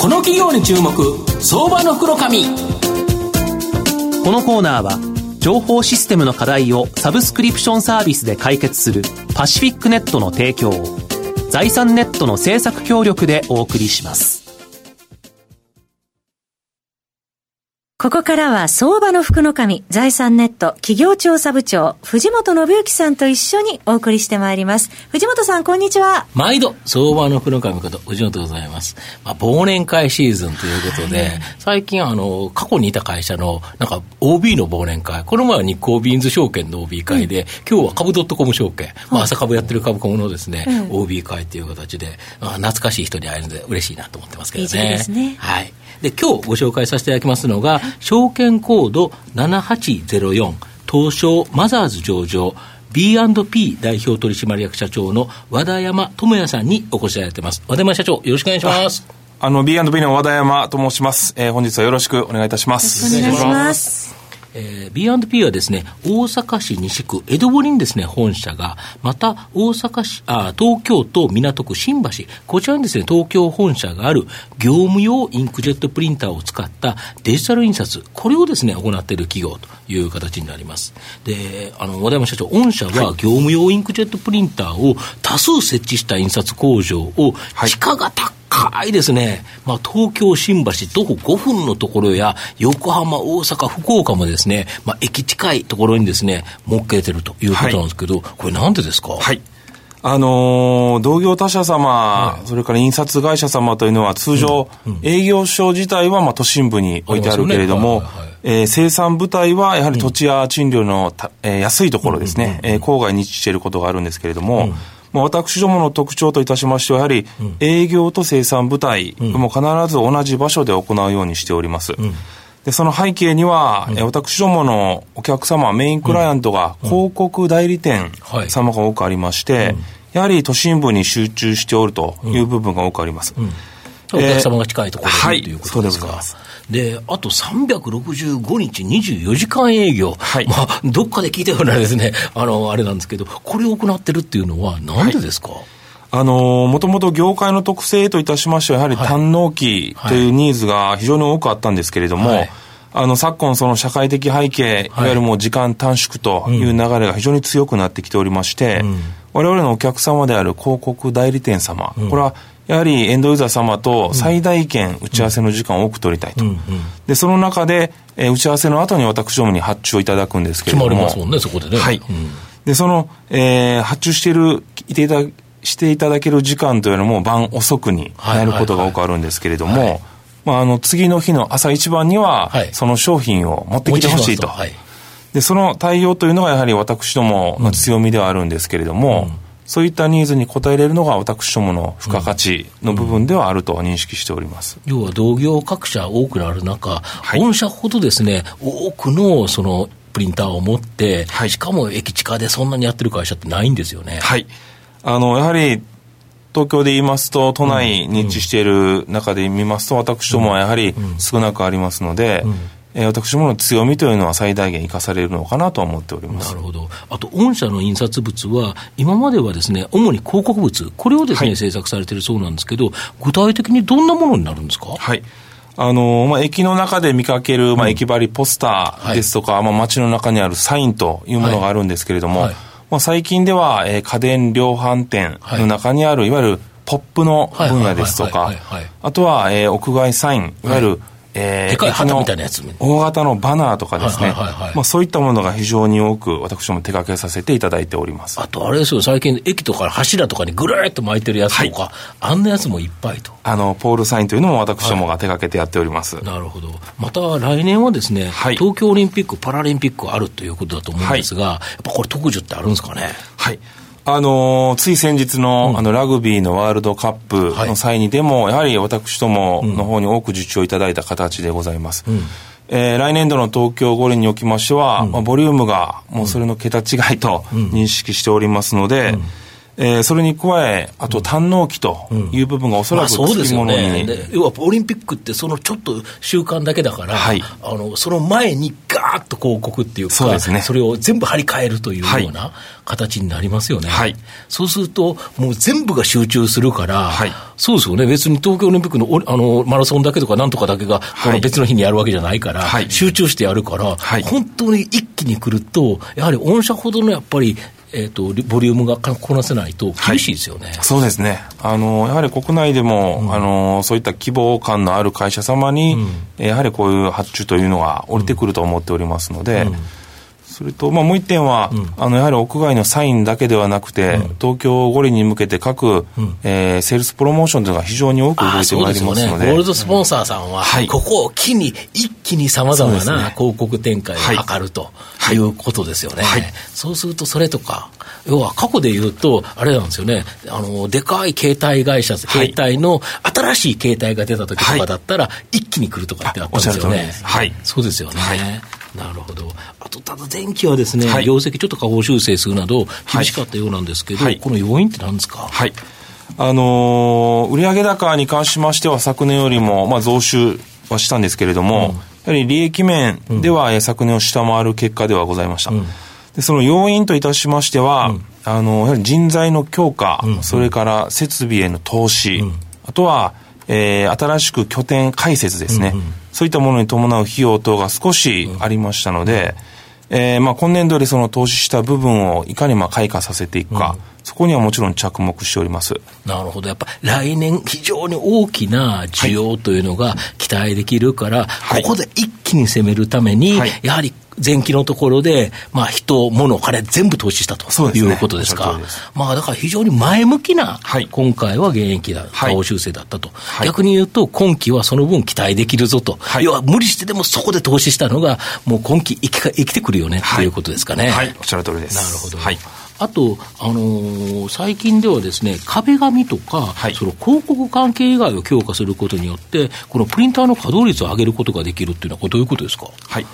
この企業に注目相場の袋紙。このコーナーは情報システムの課題をサブスクリプションサービスで解決するパシフィックネットの提供を財産ネットの政策協力でお送りします。ここからは相場の福の神、財産ネット企業調査部長、藤本信之さんと一緒にお送りしてまいります。藤本さん、こんにちは。毎度、相場の福の神こと、藤本でございます。まあ、忘年会シーズンということで、はい、最近、あの、過去にいた会社の、なんか、OB の忘年会、この前は日興ビーンズ証券の OB 会で、うん、今日は株ドットコム証券、まあ、朝株やってる株コムのですね、うん、OB 会という形で、まあ、懐かしい人に会えるので嬉しいなと思ってますけどね。いいですね。はい。で、今日ご紹介させていただきますのが、証券コード7804、東証マザーズ上場、B&P 代表取締役社長の和田山智也さんにお越しいただいてます。和田山社長、よろしくお願いします。あの、B&P の和田山と申します。えー、本日はよろしくお願いいたします。お願いします。えー、B&P はですね、大阪市西区、江戸堀にですね、本社が、また大阪市、あ東京都港区新橋、こちらにですね、東京本社がある業務用インクジェットプリンターを使ったデジタル印刷、これをですね、行っている企業という形になります。で、あの、和田山社長、御社は業務用インクジェットプリンターを多数設置した印刷工場を、地価が高高いですね、まあ、東京、新橋、徒歩5分のところや、横浜、大阪、福岡もですね、まあ、駅近いところにですね、設けてるということなんですけど、はい、これなんでですか？はい。あのー、同業他社様、はい、それから印刷会社様というのは通常、うんうん、営業所自体はまあ都心部に置いてあるけれども、え生産部隊はやはり土地や賃料のた、えー、安いところですね、え郊外に位置していることがあるんですけれども、私どもの特徴といたしましては、やはり営業と生産部隊も必ず同じ場所で行うようにしております。でその背景には、うん、私どものお客様、メインクライアントが広告代理店様が多くありまして、やはり都心部に集中しておるという部分が多くあります。お客様が近いところに、ということですか。でで、あと365日24時間営業。はい。まあ、どっかで聞いたようなですね、あの、あれなんですけど、これを行ってるっていうのは、なんでですか、はい。あのもともと業界の特性といたしましては、やはり単納期というニーズが非常に多くあったんですけれども、はい、あの昨今、その社会的背景、い。わゆるもう時間短縮という流れが非常に強くなってきておりまして、われわれのお客様である広告代理店様、うん、これはやはりエンドユーザー様と最大限打ち合わせの時間を多く取りたいと。で、その中で、えー、打ち合わせの後に私どもに発注をいただくんですけれども。決まりますもんね、そこでね。はい。うん、で、その、えー、発注している、いていたしていただける時間というのも晩遅くになることが多くあるんですけれども、まあ、あの、次の日の朝一番には、その商品を持ってきてほしいと。はい、で、その対応というのがやはり私どもの強みではあるんですけれども、うんそういったニーズに応えれるのが私どもの付加価値の部分ではあると認識しております。要は同業各社多くなる中、はい、御社ほどですね、多くのそのプリンターを持って、はい、しかも駅地下でそんなにやってる会社ってないんですよね。はい。あの、やはり、東京で言いますと、都内に位置している中で見ますと、私どもはやはり少なくありますので、うんうんえー、私どもの強みというのは最大限生かされるのかなと思っております。なるほど、あと、御社の印刷物は、今まではですね主に広告物、これをですね、はい、制作されているそうなんですけど、具体的にどんなものになるんですか？はい。あのまあ、駅の中で見かける、まあ、駅張りポスターですとか、はい、まあ、街の中にあるサインというものがあるんですけれども、はい。はい、まあ、最近では、えー、家電量販店の中にある、いわゆるポップの分野ですとか、あとは、えー、屋外サイン、いわゆる、えー、でかい旗みたいなやつ大型のバナーとかですね、まあ、そういったものが非常に多く私も手掛けさせていただいております。あとあれですよ最近駅とか柱とかにぐるっと巻いてるやつとか、はい、あんなやつもいっぱいと。あのポールサインというのも私どもが手掛けてやっております、はい、なるほど。また来年はですね、はい、東京オリンピック・パラリンピックあるということだと思うんですが、やっぱこれ特需ってあるんですかね？はいあのー、つい先日の,、あのラグビーのワールドカップの際にでも、やはり私どもの方に多く受注いただいた形でございます。うん。えー、来年度の東京五輪におきましては、うん、まあ、ボリュームがもうそれの桁違いと認識しておりますので、うん、えー、それに加え、あと胆納期という部分がおそらくつきものに、まあ、ね、要はオリンピックってそのちょっと習慣だけだから、はい、あのその前にガーッと広告っていうかそうです、ね、それを全部張り替えるというような形になりますよね、はい、そうするともう全部が集中するから、はい、そうですよね。別に東京オリンピックのあのマラソンだけとかなんとかだけがこの別の日にやるわけじゃないから、集中してやるから、本当に一気に来るとやはり御社ほどのやっぱりえーと、ボリュームがこなせないと厳しいですよね、はい、そうですね。あの、やはり国内でも、うん、あのそういった希望感のある会社様に、うん、やはりこういう発注というのが降りてくると思っておりますので。うんそれと、まあ、もう一点は、うん、あのやはり屋外のサインだけではなくて、うん、東京五輪に向けて各、うん、えー、セールスプロモーションというのが非常に多く動いてまいりますので、ね、ゴールドスポンサーさんは、はい、ここを機に、一気にさまざまな広告展開を図るということですよね。はい。はい、そうすると、それとか、要は過去で言うと、あれなんですよね、あのでかい携帯会社、携帯の新しい携帯が出た時とかだったら、一気に来るとかってあったんですよね。はい、そうですよね。なるほど。あと、ただ前期はですね、はい、業績ちょっと下方修正するなど、厳しかったようなんですけど、はい、この要因って何ですか？はい。あのー、売上高に関しましては、昨年よりも、まあ、増収はしたんですけれども、うん、やはり利益面では、うん、昨年を下回る結果ではございました。うん、でその要因といたしましては、あのやはり人材の強化、それから設備への投資、あとは、えー、新しく拠点開設ですね、うんうん、そういったものに伴う費用等が少しありましたので、うん、えー、まあ、今年度でその投資した部分をいかにまあ開花させていくか、うん、そこにはもちろん着目しております。なるほど。やっぱ来年非常に大きな需要というのが期待できるから、はい、ここで一気に攻めるために、はい、やはり前期のところで、まあ、人、物、金、全部投資したということですか。す。ね、まあ、だから非常に前向きな、はい、今回は現役だ、下方修正だったと、はい、逆に言うと、今期はその分期待できるぞと、はい、要は無理してでもそこで投資したのが、もう今期生き生きてくるよね。っていうことですかね。はい、おっしゃる通りです。なるほど。はい。あと、あのー、最近ではですね、壁紙とか、はい、その広告関係以外を強化することによって、このプリンターの稼働率を上げることができるっていうのは、どういうことですか？はい。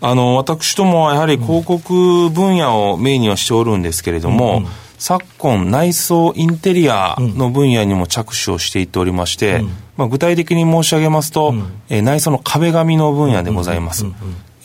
あの、私どもはやはり広告分野をメインにはしておるんですけれども、うんうん、昨今、内装インテリアの分野にも着手をしていっておりまして、うん、まあ、具体的に申し上げますと、うん、えー、内装の壁紙の分野でございます。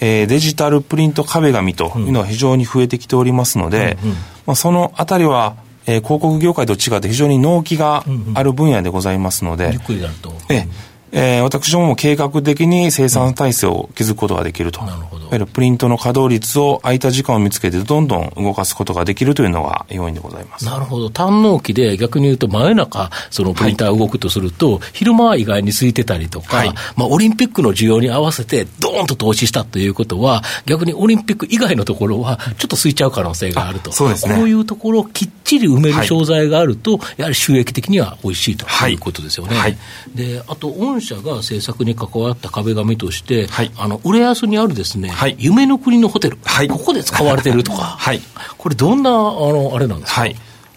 えー、デジタルプリント壁紙というのは非常に増えてきておりますので、うんうん、まあ、そのあたりは、えー、広告業界と違って非常に納期がある分野でございますので、ゆっくりなると。えーえー、私どもも計画的に生産体制を築くことができると。なるほど。いわゆるプリントの稼働率を空いた時間を見つけてどんどん動かすことができるというのが要因でございます。なるほど。単納期で逆に言うと真夜中、そのプリンター動くとすると、はい、昼間は意外に空いてたりとか、はい、まあオリンピックの需要に合わせてドーンと投資したということは、逆にオリンピック以外のところはちょっと空いちゃう可能性があると。そうですね。こういうところをきっちり埋める商材があると、はい、やはり収益的には美味しいということですよね。はい、で、あと御社が制作に関わった壁紙として、はい、あの浦安にあるですね、はい、夢の国のホテル、はい、ここで使われてるとか、はい、これ、どんなあのあれなんですか？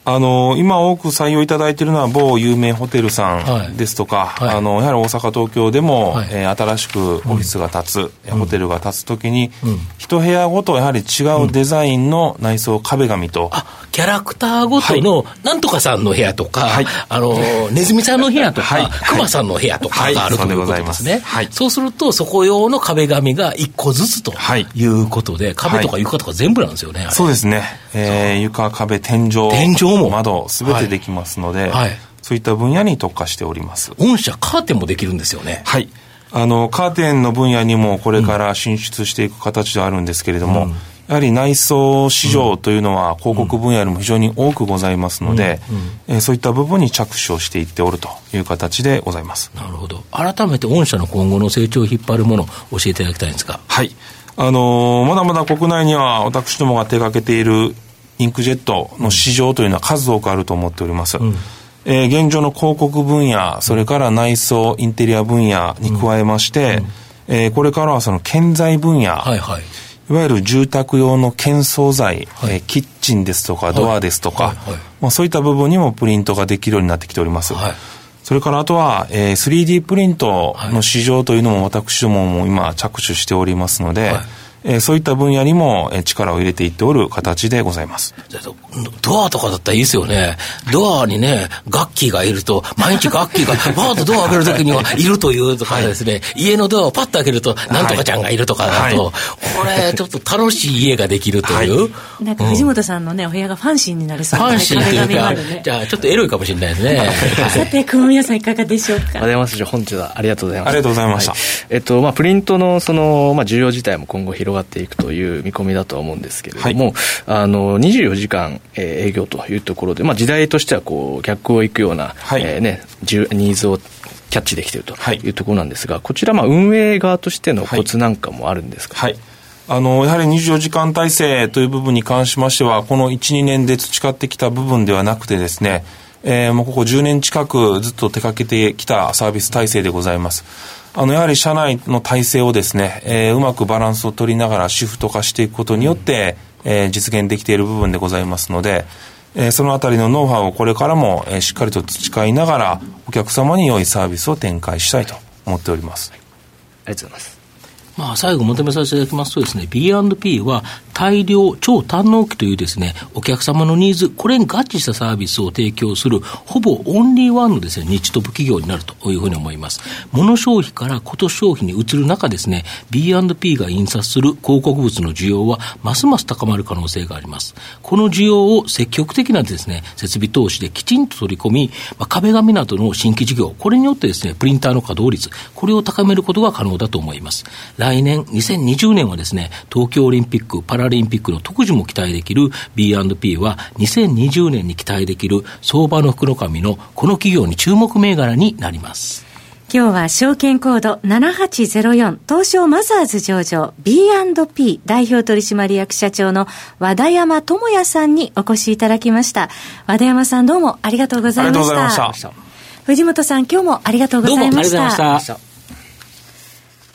はいあの今多く採用いただいているのは某有名ホテルさんですとか、はい。はい、あのやはり大阪、東京でも、はい、えー、新しくオフィスが建つ、うん、ホテルが建つときに、うん、一部屋ごとやはり違うデザインの内装壁紙と、うん、キャラクターごとの、なんとかさんの部屋とか、あのネズミさんの部屋とか、クマさんの部屋とかがあるということですね。そうすると、そこ用の壁紙が一個ずつとい。うことで、壁とか床とか全部なんですよね。そうですね。えー、床、壁、天井。天井も窓、すべてできますので、はい、そういった分野に特化しております。御社、カーテンもできるんですよね。はい。あの、カーテンの分野にもこれから進出していく形ではあるんですけれども、うん、やはり内装市場というのは広告分野にも非常に多くございますので、うんうん、えそういった部分に着手をしていっておるという形でございます。なるほど。改めて御社の今後の成長を引っ張るものを教えていただきたいんですか。はい。あのー、まだまだ国内には私どもが手掛けているインクジェットの市場というのは数多くあると思っております。うん、えー、現状の広告分野、それから内装、インテリア分野に加えまして、うん、えー、これからはその建材分野、はいはい、いわゆる住宅用の建装材、はい、えー、キッチンですとかドアですとか、はいはい。はい、まあ、そういった部分にもプリントができるようになってきております。はい。それからあとは、えー、3D プリントの市場というのも私どもも今着手しておりますので、はいえー、そういった分野にも力を入れていっておる形でございます。ドアとかだったらいいですよね。ドアにね、ガッキーがいると、毎日ガッキーが バーッとドア開けるときにはいるというとかですね、はい、家のドアをパッと開けると、なんとかちゃんがいるとかだと、はい、これ、ちょっと楽しい家ができるという。はい、なんか藤本さんのね、お部屋がファンシーになりそうな、ね、ファンシーっていうか、ね、じゃあちょっとエロいかもしれないですね。さて、久保宮さんいかがでしょうか？本日はありがとうございます。ありがとうございました。はい、えっと、まあ、プリントのその、まあ、需要自体も今後広がっていくという見込みだとは思うんですけれども、はい、あの、24時間、えー、営業というところで、まあ、時代としてはこう、逆をいくような、はい、えー、ね、ニーズをキャッチできているとい。うところなんですが、こちら、まあ、運営側としてのコツなんかもあるんですか、はい。あの、やはり24時間体制という部分に関しましては、この1、2年で培ってきた部分ではなくてですね、えー、もうここ10年近くずっと手掛けてきたサービス体制でございます。あの、やはり社内の体制をですね、えー、うまくバランスを取りながらシフト化していくことによって、えー、実現できている部分でございますので、えー、そのあたりのノウハウをこれからも、えー、しっかりと培いながら、お客様に良いサービスを展開したいと思っております。ありがとうございます。まあ、最後求めさせていただきますとですね、B&P は大量超単納期というですね、お客様のニーズ、これに合致したサービスを提供する、ほぼオンリーワンのですね、日トップ企業になるというふうに思います。物消費からこと消費に移る中ですね、B&P が印刷する広告物の需要は、ますます高まる可能性があります。この需要を積極的なですね、設備投資できちんと取り込み、まあ、壁紙などの新規事業、これによってですね、プリンターの稼働率、これを高めることが可能だと思います。来年、2020年はですね、東京オリンピック、パラリンピックの特需も期待できる B&P は、2020年に期待できる相場の福の神のこの企業に注目銘柄になります。今日は証券コード7804東証マザーズ上場 B&P 代表取締役社長の和田山智也さんにお越しいただきました。和田山さんどうもありがとうございました。ありがとうございました。藤本さん今日もありがとうございました。どうもありがとうございました。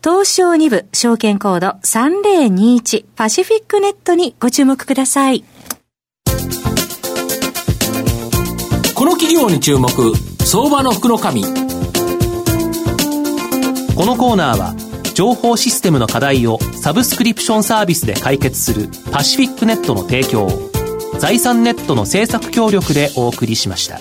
東証2部証券コード3021パシフィックネットにご注目ください。この企業に注目、相場の福の神。このコーナーは、情報システムの課題をサブスクリプションサービスで解決するパシフィックネットの提供を財産ネットの制作協力でお送りしました。